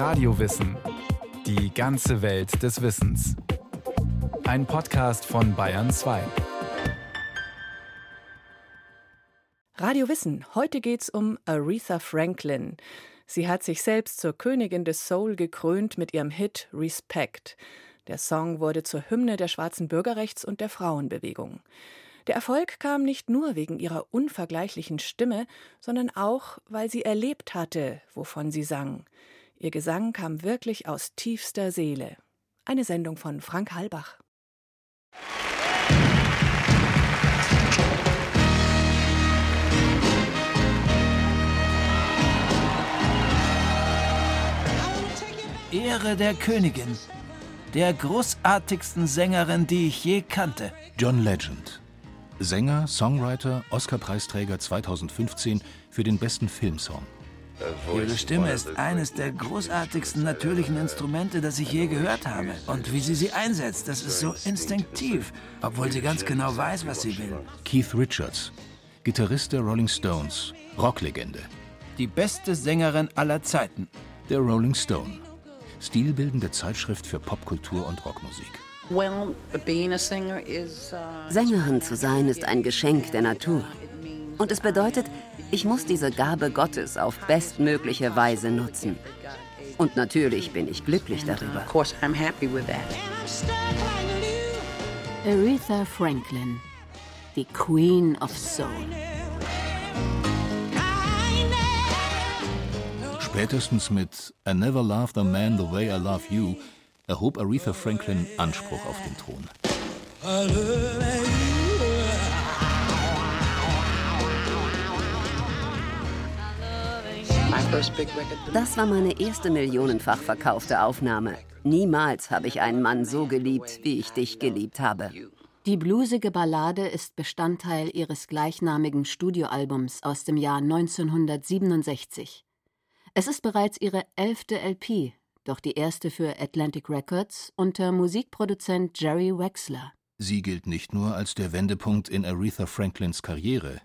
Radiowissen. Die ganze Welt des Wissens. Ein Podcast von Bayern 2. Radio Wissen. Heute geht's um Aretha Franklin. Sie hat sich selbst zur Königin des Soul gekrönt mit ihrem Hit Respect. Der Song wurde zur Hymne der schwarzen Bürgerrechts- und der Frauenbewegung. Der Erfolg kam nicht nur wegen ihrer unvergleichlichen Stimme, sondern auch, weil sie erlebt hatte, wovon sie sang. Ihr Gesang kam wirklich aus tiefster Seele. Eine Sendung von Frank Halbach. Ehre der Königin, der großartigsten Sängerin, die ich je kannte. John Legend. Sänger, Songwriter, Oscar-Preisträger 2015 für den besten Filmsong. Ihre Stimme ist eines der großartigsten natürlichen Instrumente, das ich je gehört habe. Und wie sie sie einsetzt, das ist so instinktiv, obwohl sie ganz genau weiß, was sie will. Keith Richards, Gitarrist der Rolling Stones, Rocklegende. Die beste Sängerin aller Zeiten. Der Rolling Stone, stilbildende Zeitschrift für Popkultur und Rockmusik. Sängerin zu sein ist ein Geschenk der Natur. Und es bedeutet, ich muss diese Gabe Gottes auf bestmögliche Weise nutzen. Und natürlich bin ich glücklich darüber. Aretha Franklin, die Queen of Soul. Spätestens mit I Never Loved a Man the Way I Love You erhob Aretha Franklin Anspruch auf den Thron. Das war meine erste millionenfach verkaufte Aufnahme. Niemals habe ich einen Mann so geliebt, wie ich dich geliebt habe. Die bluesige Ballade ist Bestandteil ihres gleichnamigen Studioalbums aus dem Jahr 1967. Es ist bereits ihre elfte LP, doch die erste für Atlantic Records unter Musikproduzent Jerry Wexler. Sie gilt nicht nur als der Wendepunkt in Aretha Franklins Karriere.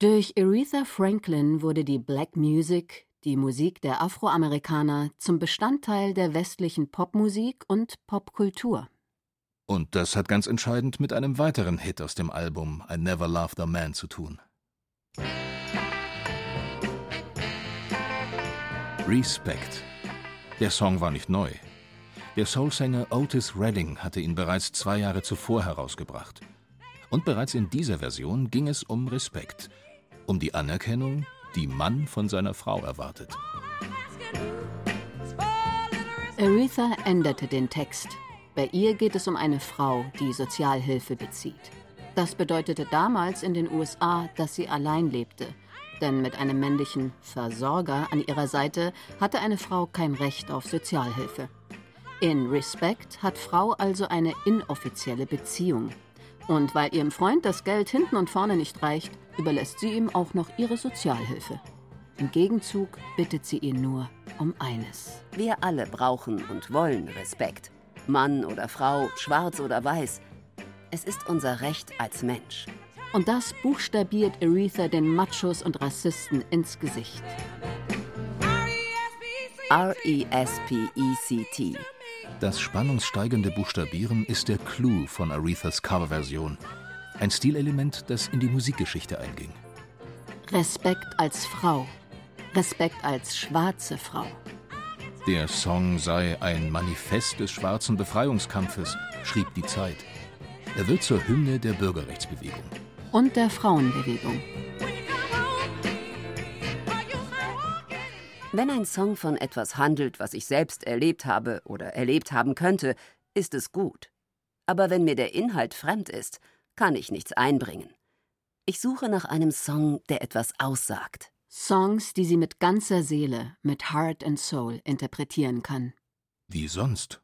Durch Aretha Franklin wurde die Black Music, die Musik der Afroamerikaner, zum Bestandteil der westlichen Popmusik und Popkultur. Und das hat ganz entscheidend mit einem weiteren Hit aus dem Album I Never Loved a Man zu tun. Respect. Der Song war nicht neu. Der Soulsänger Otis Redding hatte ihn bereits zwei Jahre zuvor herausgebracht. Und bereits in dieser Version ging es um Respekt, um die Anerkennung, die Mann von seiner Frau erwartet. Aretha änderte den Text. Bei ihr geht es um eine Frau, die Sozialhilfe bezieht. Das bedeutete damals in den USA, dass sie allein lebte. Denn mit einem männlichen Versorger an ihrer Seite hatte eine Frau kein Recht auf Sozialhilfe. In Respect hat Frau also eine inoffizielle Beziehung. Und weil ihrem Freund das Geld hinten und vorne nicht reicht, überlässt sie ihm auch noch ihre Sozialhilfe. Im Gegenzug bittet sie ihn nur um eines. Wir alle brauchen und wollen Respekt. Mann oder Frau, schwarz oder weiß. Es ist unser Recht als Mensch. Und das buchstabiert Aretha den Machos und Rassisten ins Gesicht. R-E-S-P-E-C-T. Das spannungssteigende Buchstabieren ist der Clou von Arethas Coverversion. Ein Stilelement, das in die Musikgeschichte einging. Respekt als Frau. Respekt als schwarze Frau. Der Song sei ein Manifest des schwarzen Befreiungskampfes, schrieb die Zeit. Er wird zur Hymne der Bürgerrechtsbewegung. Und der Frauenbewegung. Wenn ein Song von etwas handelt, was ich selbst erlebt habe oder erlebt haben könnte, ist es gut. Aber wenn mir der Inhalt fremd ist, kann ich nichts einbringen. Ich suche nach einem Song, der etwas aussagt. Songs, die sie mit ganzer Seele, mit Heart and Soul interpretieren kann. Wie sonst?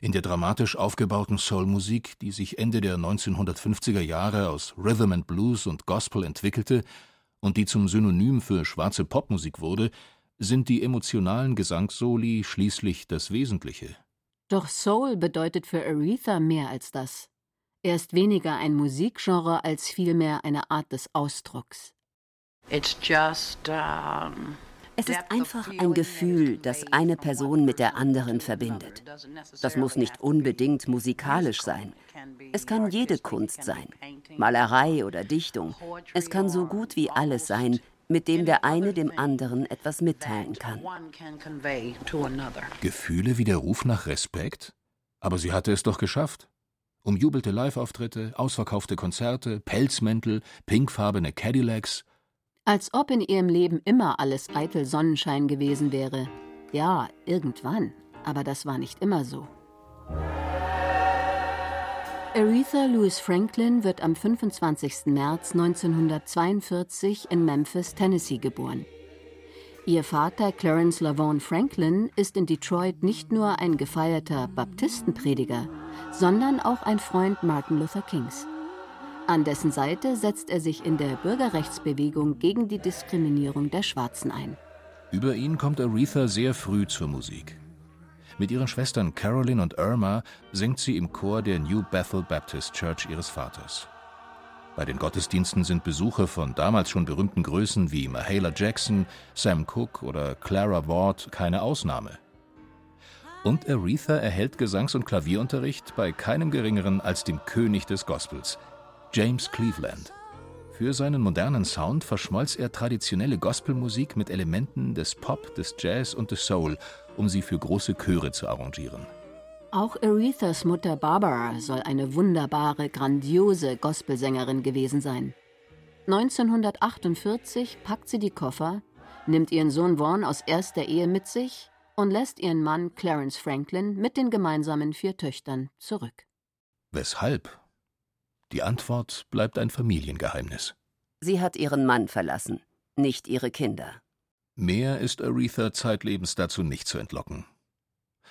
In der dramatisch aufgebauten Soulmusik, die sich Ende der 1950er Jahre aus Rhythm and Blues und Gospel entwickelte und die zum Synonym für schwarze Popmusik wurde, sind die emotionalen Gesangssoli schließlich das Wesentliche. Doch Soul bedeutet für Aretha mehr als das. Er ist weniger ein Musikgenre als vielmehr eine Art des Ausdrucks. It's just um, Es ist einfach ein Gefühl, das eine Person mit der anderen verbindet. Das muss nicht unbedingt musikalisch sein. Es kann jede Kunst sein, Malerei oder Dichtung. Es kann so gut wie alles sein, mit dem der eine dem anderen etwas mitteilen kann. Gefühle wie der Ruf nach Respekt? Aber sie hatte es doch geschafft. Umjubelte Live-Auftritte, ausverkaufte Konzerte, Pelzmäntel, pinkfarbene Cadillacs. Als ob in ihrem Leben immer alles eitel Sonnenschein gewesen wäre. Ja, irgendwann, aber das war nicht immer so. Aretha Louise Franklin wird am 25. März 1942 in Memphis, Tennessee geboren. Ihr Vater Clarence Lavon Franklin ist in Detroit nicht nur ein gefeierter Baptistenprediger, sondern auch ein Freund Martin Luther Kings. An dessen Seite setzt er sich in der Bürgerrechtsbewegung gegen die Diskriminierung der Schwarzen ein. Über ihn kommt Aretha sehr früh zur Musik. Mit ihren Schwestern Carolyn und Irma singt sie im Chor der New Bethel Baptist Church ihres Vaters. Bei den Gottesdiensten sind Besucher von damals schon berühmten Größen wie Mahalia Jackson, Sam Cooke oder Clara Ward keine Ausnahme. Und Aretha erhält Gesangs- und Klavierunterricht bei keinem geringeren als dem König des Gospels, James Cleveland. Für seinen modernen Sound verschmolz er traditionelle Gospelmusik mit Elementen des Pop, des Jazz und des Soul, um sie für große Chöre zu arrangieren. Auch Arethas Mutter Barbara soll eine wunderbare, grandiose Gospelsängerin gewesen sein. 1948 packt sie die Koffer, nimmt ihren Sohn Vaughn aus erster Ehe mit sich und lässt ihren Mann Clarence Franklin mit den gemeinsamen vier Töchtern zurück. Weshalb? Die Antwort bleibt ein Familiengeheimnis. Sie hat ihren Mann verlassen, nicht ihre Kinder. Mehr ist Aretha zeitlebens dazu nicht zu entlocken.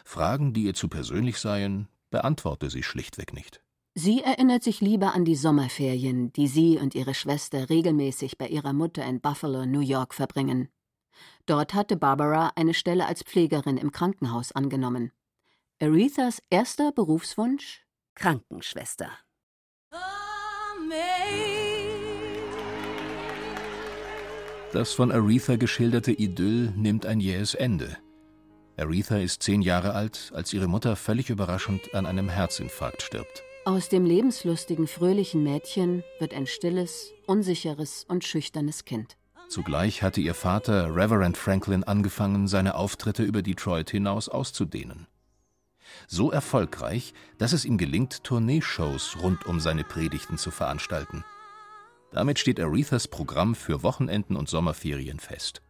Fragen, die ihr zu persönlich seien, beantworte sie schlichtweg nicht. Sie erinnert sich lieber an die Sommerferien, die sie und ihre Schwester regelmäßig bei ihrer Mutter in Buffalo, New York verbringen. Dort hatte Barbara eine Stelle als Pflegerin im Krankenhaus angenommen. Arethas erster Berufswunsch? Krankenschwester. Das von Aretha geschilderte Idyll nimmt ein jähes Ende. Aretha ist zehn Jahre alt, als ihre Mutter völlig überraschend an einem Herzinfarkt stirbt. Aus dem lebenslustigen, fröhlichen Mädchen wird ein stilles, unsicheres und schüchternes Kind. Zugleich hatte ihr Vater, Reverend Franklin, angefangen, seine Auftritte über Detroit hinaus auszudehnen. So erfolgreich, dass es ihm gelingt, Tourneeshows rund um seine Predigten zu veranstalten. Damit steht Arethas Programm für Wochenenden und Sommerferien fest.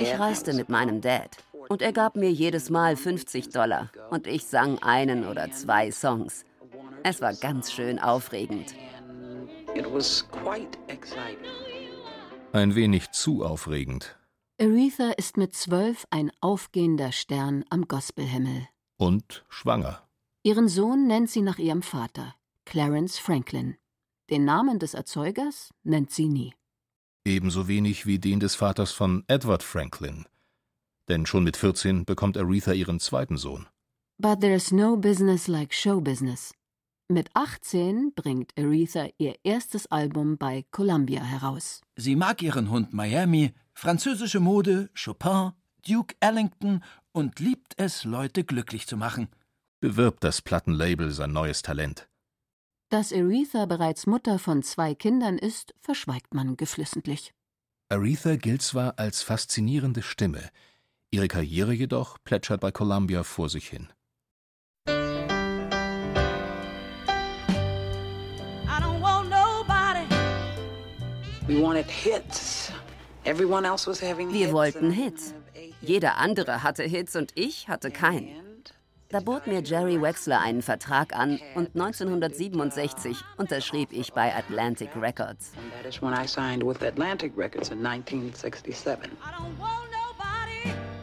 Ich reiste mit meinem Dad und er gab mir jedes Mal 50 Dollar und ich sang einen oder zwei Songs. Es war ganz schön aufregend. Ein wenig zu aufregend. Aretha ist mit zwölf ein aufgehender Stern am Gospelhimmel. Und schwanger. Ihren Sohn nennt sie nach ihrem Vater, Clarence Franklin. Den Namen des Erzeugers nennt sie nie. Ebenso wenig wie den des Vaters von Edward Franklin. Denn schon mit 14 bekommt Aretha ihren zweiten Sohn. But there's no business like show business. Mit 18 bringt Aretha ihr erstes Album bei Columbia heraus. Sie mag ihren Hund Miami, französische Mode, Chopin, Duke Ellington und liebt es, Leute glücklich zu machen. Bewirbt das Plattenlabel sein neues Talent. Dass Aretha bereits Mutter von zwei Kindern ist, verschweigt man geflissentlich. Aretha gilt zwar als faszinierende Stimme, ihre Karriere jedoch plätschert bei Columbia vor sich hin. Wir wollten Hits. Jeder andere hatte Hits und ich hatte keinen. Da bot mir Jerry Wexler einen Vertrag an und 1967 unterschrieb ich bei Atlantic Records.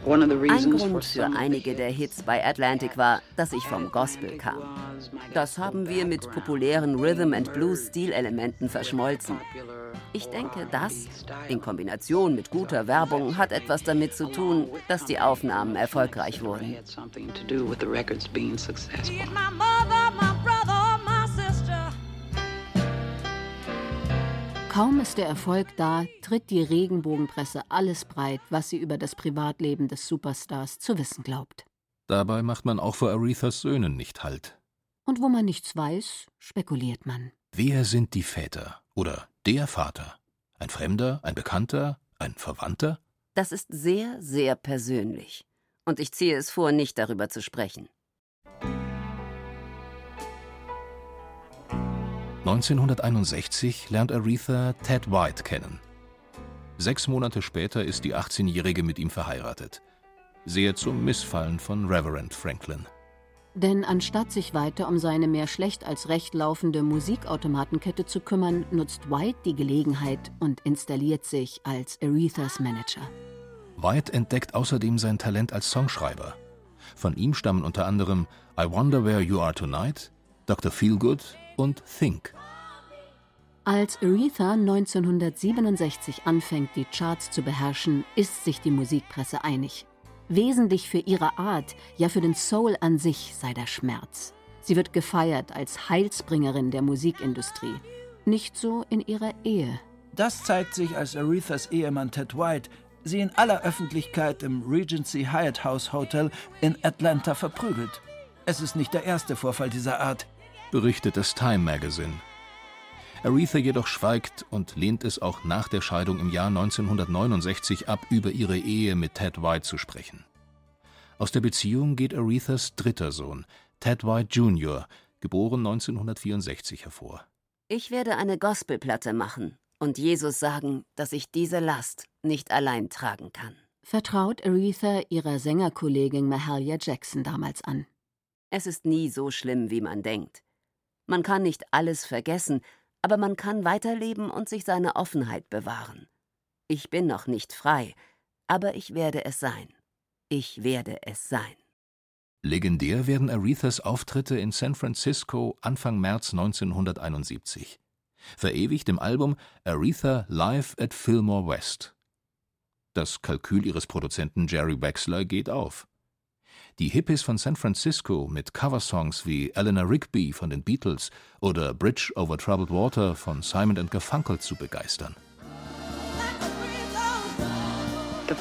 Ein Grund für einige der Hits bei Atlantic war, dass ich vom Gospel kam. Das haben wir mit populären Rhythm and Blues Stilelementen verschmolzen. Ich denke, das, in Kombination mit guter Werbung, hat etwas damit zu tun, dass die Aufnahmen erfolgreich wurden. Kaum ist der Erfolg da, tritt die Regenbogenpresse alles breit, was sie über das Privatleben des Superstars zu wissen glaubt. Dabei macht man auch vor Arethas Söhnen nicht Halt. Und wo man nichts weiß, spekuliert man. Wer sind die Väter oder der Vater? Ein Fremder, ein Bekannter, ein Verwandter? Das ist sehr, sehr persönlich. Und ich ziehe es vor, nicht darüber zu sprechen. 1961 lernt Aretha Ted White kennen. Sechs Monate später ist die 18-Jährige mit ihm verheiratet. Sehr zum Missfallen von Reverend Franklin. Denn anstatt sich weiter um seine mehr schlecht als recht laufende Musikautomatenkette zu kümmern, nutzt White die Gelegenheit und installiert sich als Arethas Manager. White entdeckt außerdem sein Talent als Songschreiber. Von ihm stammen unter anderem I Wonder Where You Are Tonight, Dr. Feelgood und Think. Als Aretha 1967 anfängt, die Charts zu beherrschen, ist sich die Musikpresse einig. Wesentlich für ihre Art, ja für den Soul an sich sei der Schmerz. Sie wird gefeiert als Heilsbringerin der Musikindustrie. Nicht so in ihrer Ehe. Das zeigt sich, als Arethas Ehemann Ted White sie in aller Öffentlichkeit im Regency Hyatt House Hotel in Atlanta verprügelt. Es ist nicht der erste Vorfall dieser Art, berichtet das Time Magazine. Aretha jedoch schweigt und lehnt es auch nach der Scheidung im Jahr 1969 ab, über ihre Ehe mit Ted White zu sprechen. Aus der Beziehung geht Arethas dritter Sohn, Ted White Jr., geboren 1964, hervor. Ich werde eine Gospelplatte machen und Jesus sagen, dass ich diese Last nicht allein tragen kann. Vertraut Aretha ihrer Sängerkollegin Mahalia Jackson damals an. Es ist nie so schlimm, wie man denkt. Man kann nicht alles vergessen, aber man kann weiterleben und sich seine Offenheit bewahren. Ich bin noch nicht frei, aber ich werde es sein. Ich werde es sein. Legendär werden Arethas Auftritte in San Francisco Anfang März 1971. Verewigt im Album Aretha Live at Fillmore West. Das Kalkül ihres Produzenten Jerry Wexler geht auf. Die Hippies von San Francisco mit Coversongs wie Eleanor Rigby von den Beatles oder Bridge over Troubled Water von Simon Garfunkel zu begeistern. Das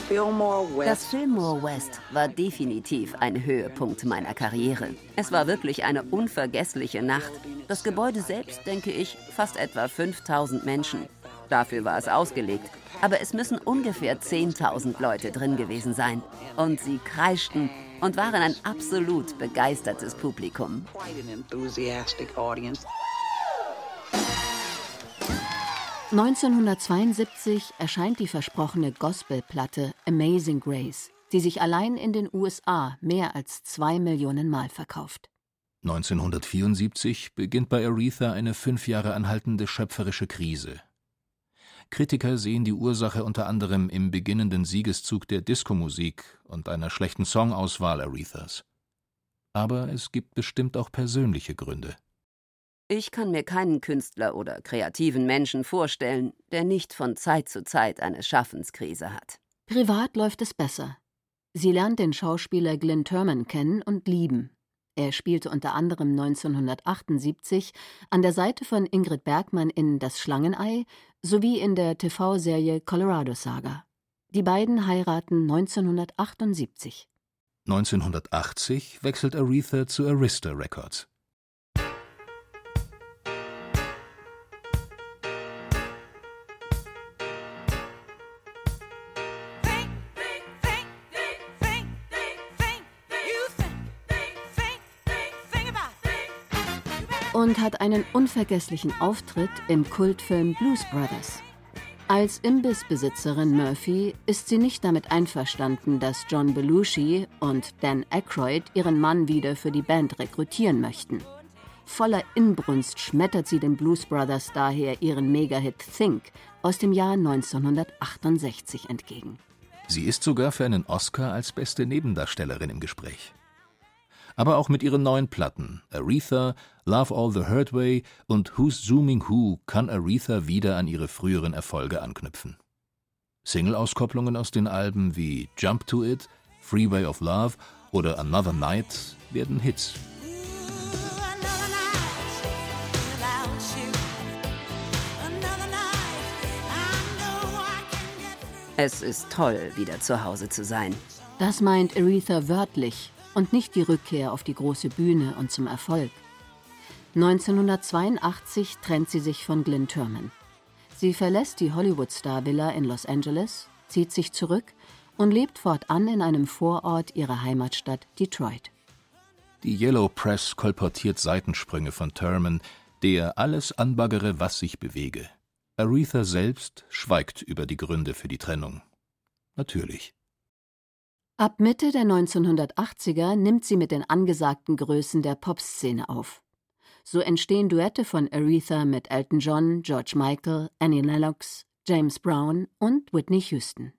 Fillmore West war definitiv ein Höhepunkt meiner Karriere. Es war wirklich eine unvergessliche Nacht. Das Gebäude selbst, denke ich, fast etwa 5000 Menschen. Dafür war es ausgelegt. Aber es müssen ungefähr 10.000 Leute drin gewesen sein. Und sie kreischten, und waren ein absolut begeistertes Publikum. ...1972 erscheint die versprochene Gospelplatte Amazing Grace, die sich allein in den USA mehr als zwei Millionen Mal verkauft. 1974 beginnt bei Aretha eine fünf Jahre anhaltende schöpferische Krise. Kritiker sehen die Ursache unter anderem im beginnenden Siegeszug der Diskomusik und einer schlechten Songauswahl Arethas. Aber es gibt bestimmt auch persönliche Gründe. Ich kann mir keinen Künstler oder kreativen Menschen vorstellen, der nicht von Zeit zu Zeit eine Schaffenskrise hat. Privat läuft es besser. Sie lernt den Schauspieler Glyn Turman kennen und lieben. Er spielte unter anderem 1978 an der Seite von Ingrid Bergmann in Das Schlangenei sowie in der TV-Serie Colorado Saga. Die beiden heiraten 1978. 1980 wechselt Aretha zu Arista Records. Und hat einen unvergesslichen Auftritt im Kultfilm Blues Brothers. Als Imbissbesitzerin Murphy ist sie nicht damit einverstanden, dass John Belushi und Dan Aykroyd ihren Mann wieder für die Band rekrutieren möchten. Voller Inbrunst schmettert sie den Blues Brothers daher ihren Megahit Think aus dem Jahr 1968 entgegen. Sie ist sogar für einen Oscar als beste Nebendarstellerin im Gespräch aber auch mit ihren neuen Platten Aretha, Love All the Hurt Way und Who's Zooming Who kann Aretha wieder an ihre früheren Erfolge anknüpfen. Single-Auskopplungen aus den Alben wie Jump to It, Freeway of Love oder Another Night werden Hits. Es ist toll, wieder zu Hause zu sein. Das meint Aretha wörtlich und nicht die Rückkehr auf die große Bühne und zum Erfolg. 1982 trennt sie sich von Glyn Turman. Sie verlässt die Hollywood-Star-Villa in Los Angeles, zieht sich zurück und lebt fortan in einem Vorort ihrer Heimatstadt Detroit. Die Yellow Press kolportiert Seitensprünge von Turman, der alles anbaggere, was sich bewege. Aretha selbst schweigt über die Gründe für die Trennung. Natürlich. Ab Mitte der 1980er nimmt sie mit den angesagten Größen der Popszene auf. So entstehen Duette von Aretha mit Elton John, George Michael, Annie Lennox, James Brown und Whitney Houston.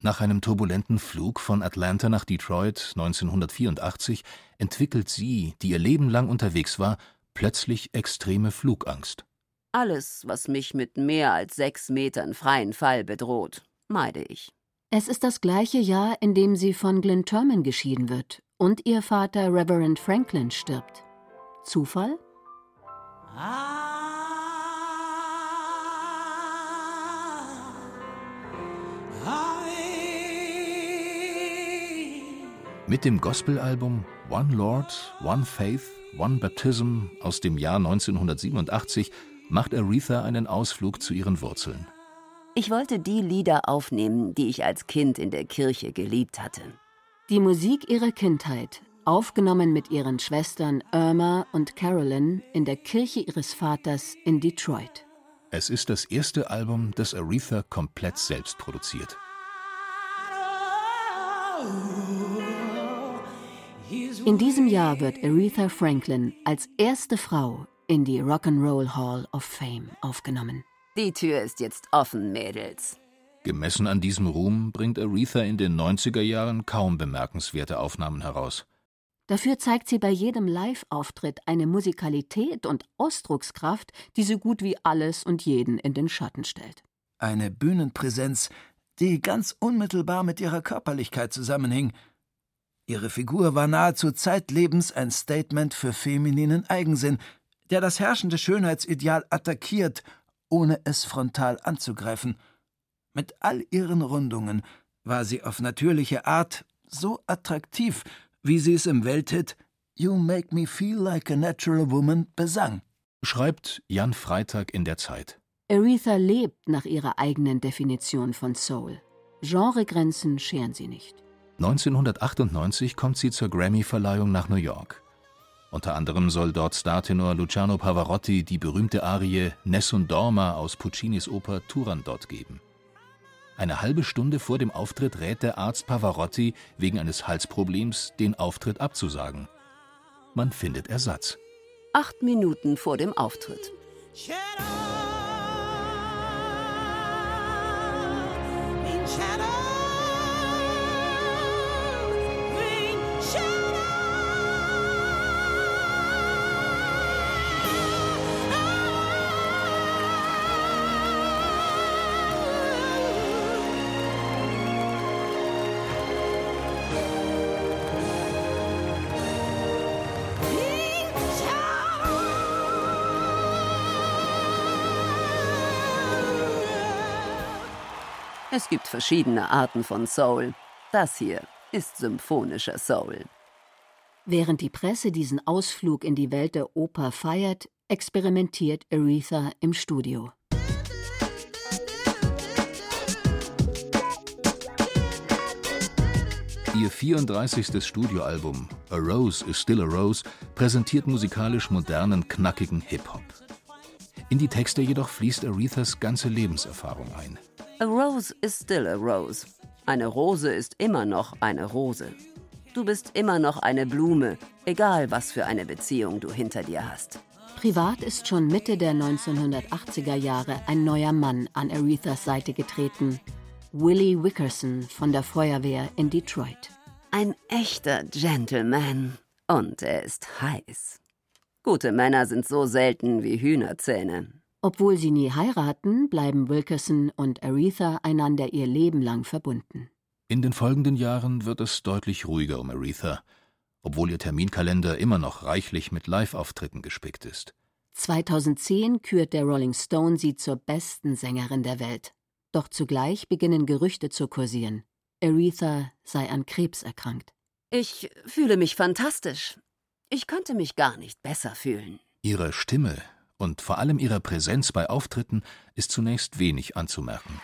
Nach einem turbulenten Flug von Atlanta nach Detroit 1984 entwickelt sie, die ihr Leben lang unterwegs war, plötzlich extreme Flugangst. Alles, was mich mit mehr als sechs Metern freien Fall bedroht, meide ich. Es ist das gleiche Jahr, in dem sie von Glyn Turman geschieden wird und ihr Vater Reverend Franklin stirbt. Zufall? Mit dem Gospelalbum One Lord, One Faith, One Baptism aus dem Jahr 1987 macht Aretha einen Ausflug zu ihren Wurzeln. Ich wollte die Lieder aufnehmen, die ich als Kind in der Kirche geliebt hatte. Die Musik ihrer Kindheit, aufgenommen mit ihren Schwestern Irma und Carolyn in der Kirche ihres Vaters in Detroit. Es ist das erste Album, das Aretha komplett selbst produziert. In diesem Jahr wird Aretha Franklin als erste Frau in die Rock'n'Roll Hall of Fame aufgenommen. Die Tür ist jetzt offen, Mädels. Gemessen an diesem Ruhm bringt Aretha in den 90er Jahren kaum bemerkenswerte Aufnahmen heraus. Dafür zeigt sie bei jedem Live-Auftritt eine Musikalität und Ausdruckskraft, die so gut wie alles und jeden in den Schatten stellt. Eine Bühnenpräsenz, die ganz unmittelbar mit ihrer Körperlichkeit zusammenhing. Ihre Figur war nahezu zeitlebens ein Statement für femininen Eigensinn, der das herrschende Schönheitsideal attackiert ohne es frontal anzugreifen. Mit all ihren Rundungen war sie auf natürliche Art so attraktiv, wie sie es im Welthit You Make Me Feel Like a Natural Woman besang. Schreibt Jan Freitag in der Zeit. Aretha lebt nach ihrer eigenen Definition von Soul. Genregrenzen scheren sie nicht. 1998 kommt sie zur Grammy-Verleihung nach New York. Unter anderem soll dort Startenor Luciano Pavarotti die berühmte Arie Nessun Dorma aus Puccinis Oper Turandot geben. Eine halbe Stunde vor dem Auftritt rät der Arzt Pavarotti wegen eines Halsproblems, den Auftritt abzusagen. Man findet Ersatz. Acht Minuten vor dem Auftritt. Es gibt verschiedene Arten von Soul. Das hier ist symphonischer Soul. Während die Presse diesen Ausflug in die Welt der Oper feiert, experimentiert Aretha im Studio. Ihr 34. Studioalbum A Rose is Still a Rose präsentiert musikalisch modernen, knackigen Hip-Hop. In die Texte jedoch fließt Arethas ganze Lebenserfahrung ein. A rose is still a rose. Eine Rose ist immer noch eine Rose. Du bist immer noch eine Blume, egal was für eine Beziehung du hinter dir hast. Privat ist schon Mitte der 1980er Jahre ein neuer Mann an Arethas Seite getreten. Willie Wickerson von der Feuerwehr in Detroit. Ein echter Gentleman. Und er ist heiß. Gute Männer sind so selten wie Hühnerzähne. Obwohl sie nie heiraten, bleiben Wilkerson und Aretha einander ihr Leben lang verbunden. In den folgenden Jahren wird es deutlich ruhiger um Aretha, obwohl ihr Terminkalender immer noch reichlich mit Live-Auftritten gespickt ist. 2010 kürt der Rolling Stone sie zur besten Sängerin der Welt. Doch zugleich beginnen Gerüchte zu kursieren. Aretha sei an Krebs erkrankt. Ich fühle mich fantastisch. Ich könnte mich gar nicht besser fühlen. Ihre Stimme und vor allem ihrer Präsenz bei Auftritten ist zunächst wenig anzumerken.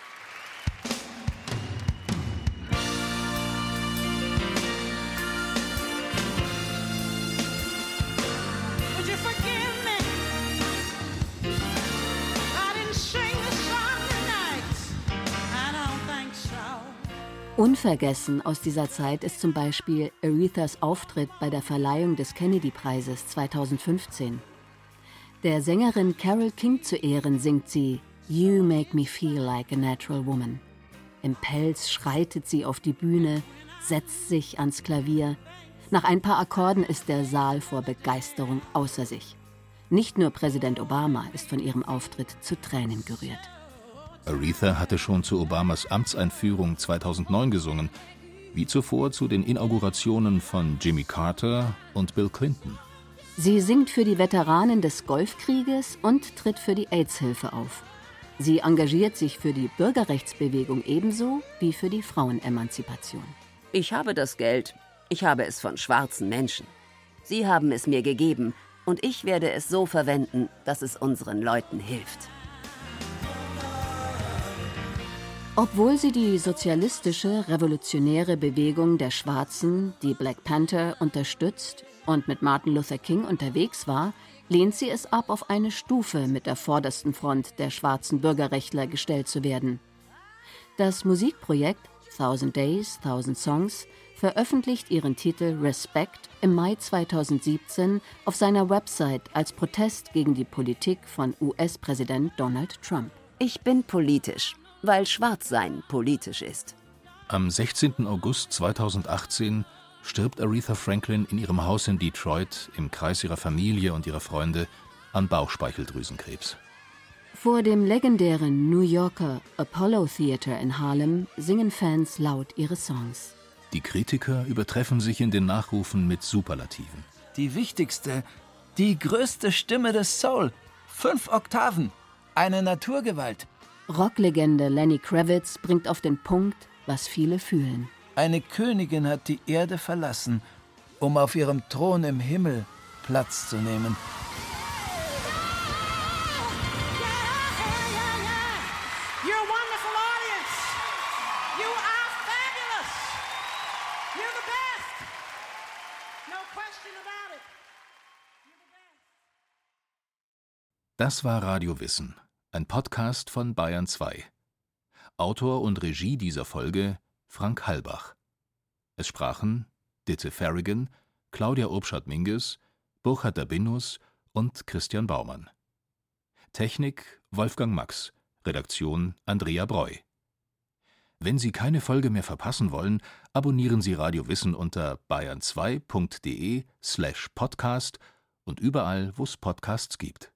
Unvergessen aus dieser Zeit ist zum Beispiel Arethas Auftritt bei der Verleihung des Kennedy-Preises 2015. Der Sängerin Carole King zu Ehren singt sie You Make Me Feel Like a Natural Woman. Im Pelz schreitet sie auf die Bühne, setzt sich ans Klavier. Nach ein paar Akkorden ist der Saal vor Begeisterung außer sich. Nicht nur Präsident Obama ist von ihrem Auftritt zu Tränen gerührt. Aretha hatte schon zu Obamas Amtseinführung 2009 gesungen, wie zuvor zu den Inaugurationen von Jimmy Carter und Bill Clinton. Sie singt für die Veteranen des Golfkrieges und tritt für die AIDS-Hilfe auf. Sie engagiert sich für die Bürgerrechtsbewegung ebenso wie für die Frauenemanzipation. Ich habe das Geld. Ich habe es von schwarzen Menschen. Sie haben es mir gegeben und ich werde es so verwenden, dass es unseren Leuten hilft. Obwohl sie die sozialistische, revolutionäre Bewegung der Schwarzen, die Black Panther, unterstützt und mit Martin Luther King unterwegs war, lehnt sie es ab, auf eine Stufe mit der vordersten Front der schwarzen Bürgerrechtler gestellt zu werden. Das Musikprojekt Thousand Days, Thousand Songs veröffentlicht ihren Titel Respect im Mai 2017 auf seiner Website als Protest gegen die Politik von US-Präsident Donald Trump. Ich bin politisch weil Schwarzsein politisch ist. Am 16. August 2018 stirbt Aretha Franklin in ihrem Haus in Detroit im Kreis ihrer Familie und ihrer Freunde an Bauchspeicheldrüsenkrebs. Vor dem legendären New Yorker Apollo Theater in Harlem singen Fans laut ihre Songs. Die Kritiker übertreffen sich in den Nachrufen mit Superlativen. Die wichtigste, die größte Stimme des Soul. Fünf Oktaven. Eine Naturgewalt. Rocklegende Lenny Kravitz bringt auf den Punkt, was viele fühlen. Eine Königin hat die Erde verlassen, um auf ihrem Thron im Himmel Platz zu nehmen. Das war Radio Wissen ein Podcast von Bayern 2. Autor und Regie dieser Folge Frank Halbach. Es sprachen Ditte Farrigan, Claudia Obschat-Minges, Burkhard Dabinus und Christian Baumann. Technik Wolfgang Max, Redaktion Andrea Breu. Wenn Sie keine Folge mehr verpassen wollen, abonnieren Sie Radio Wissen unter bayern2.de slash podcast und überall, wo es Podcasts gibt.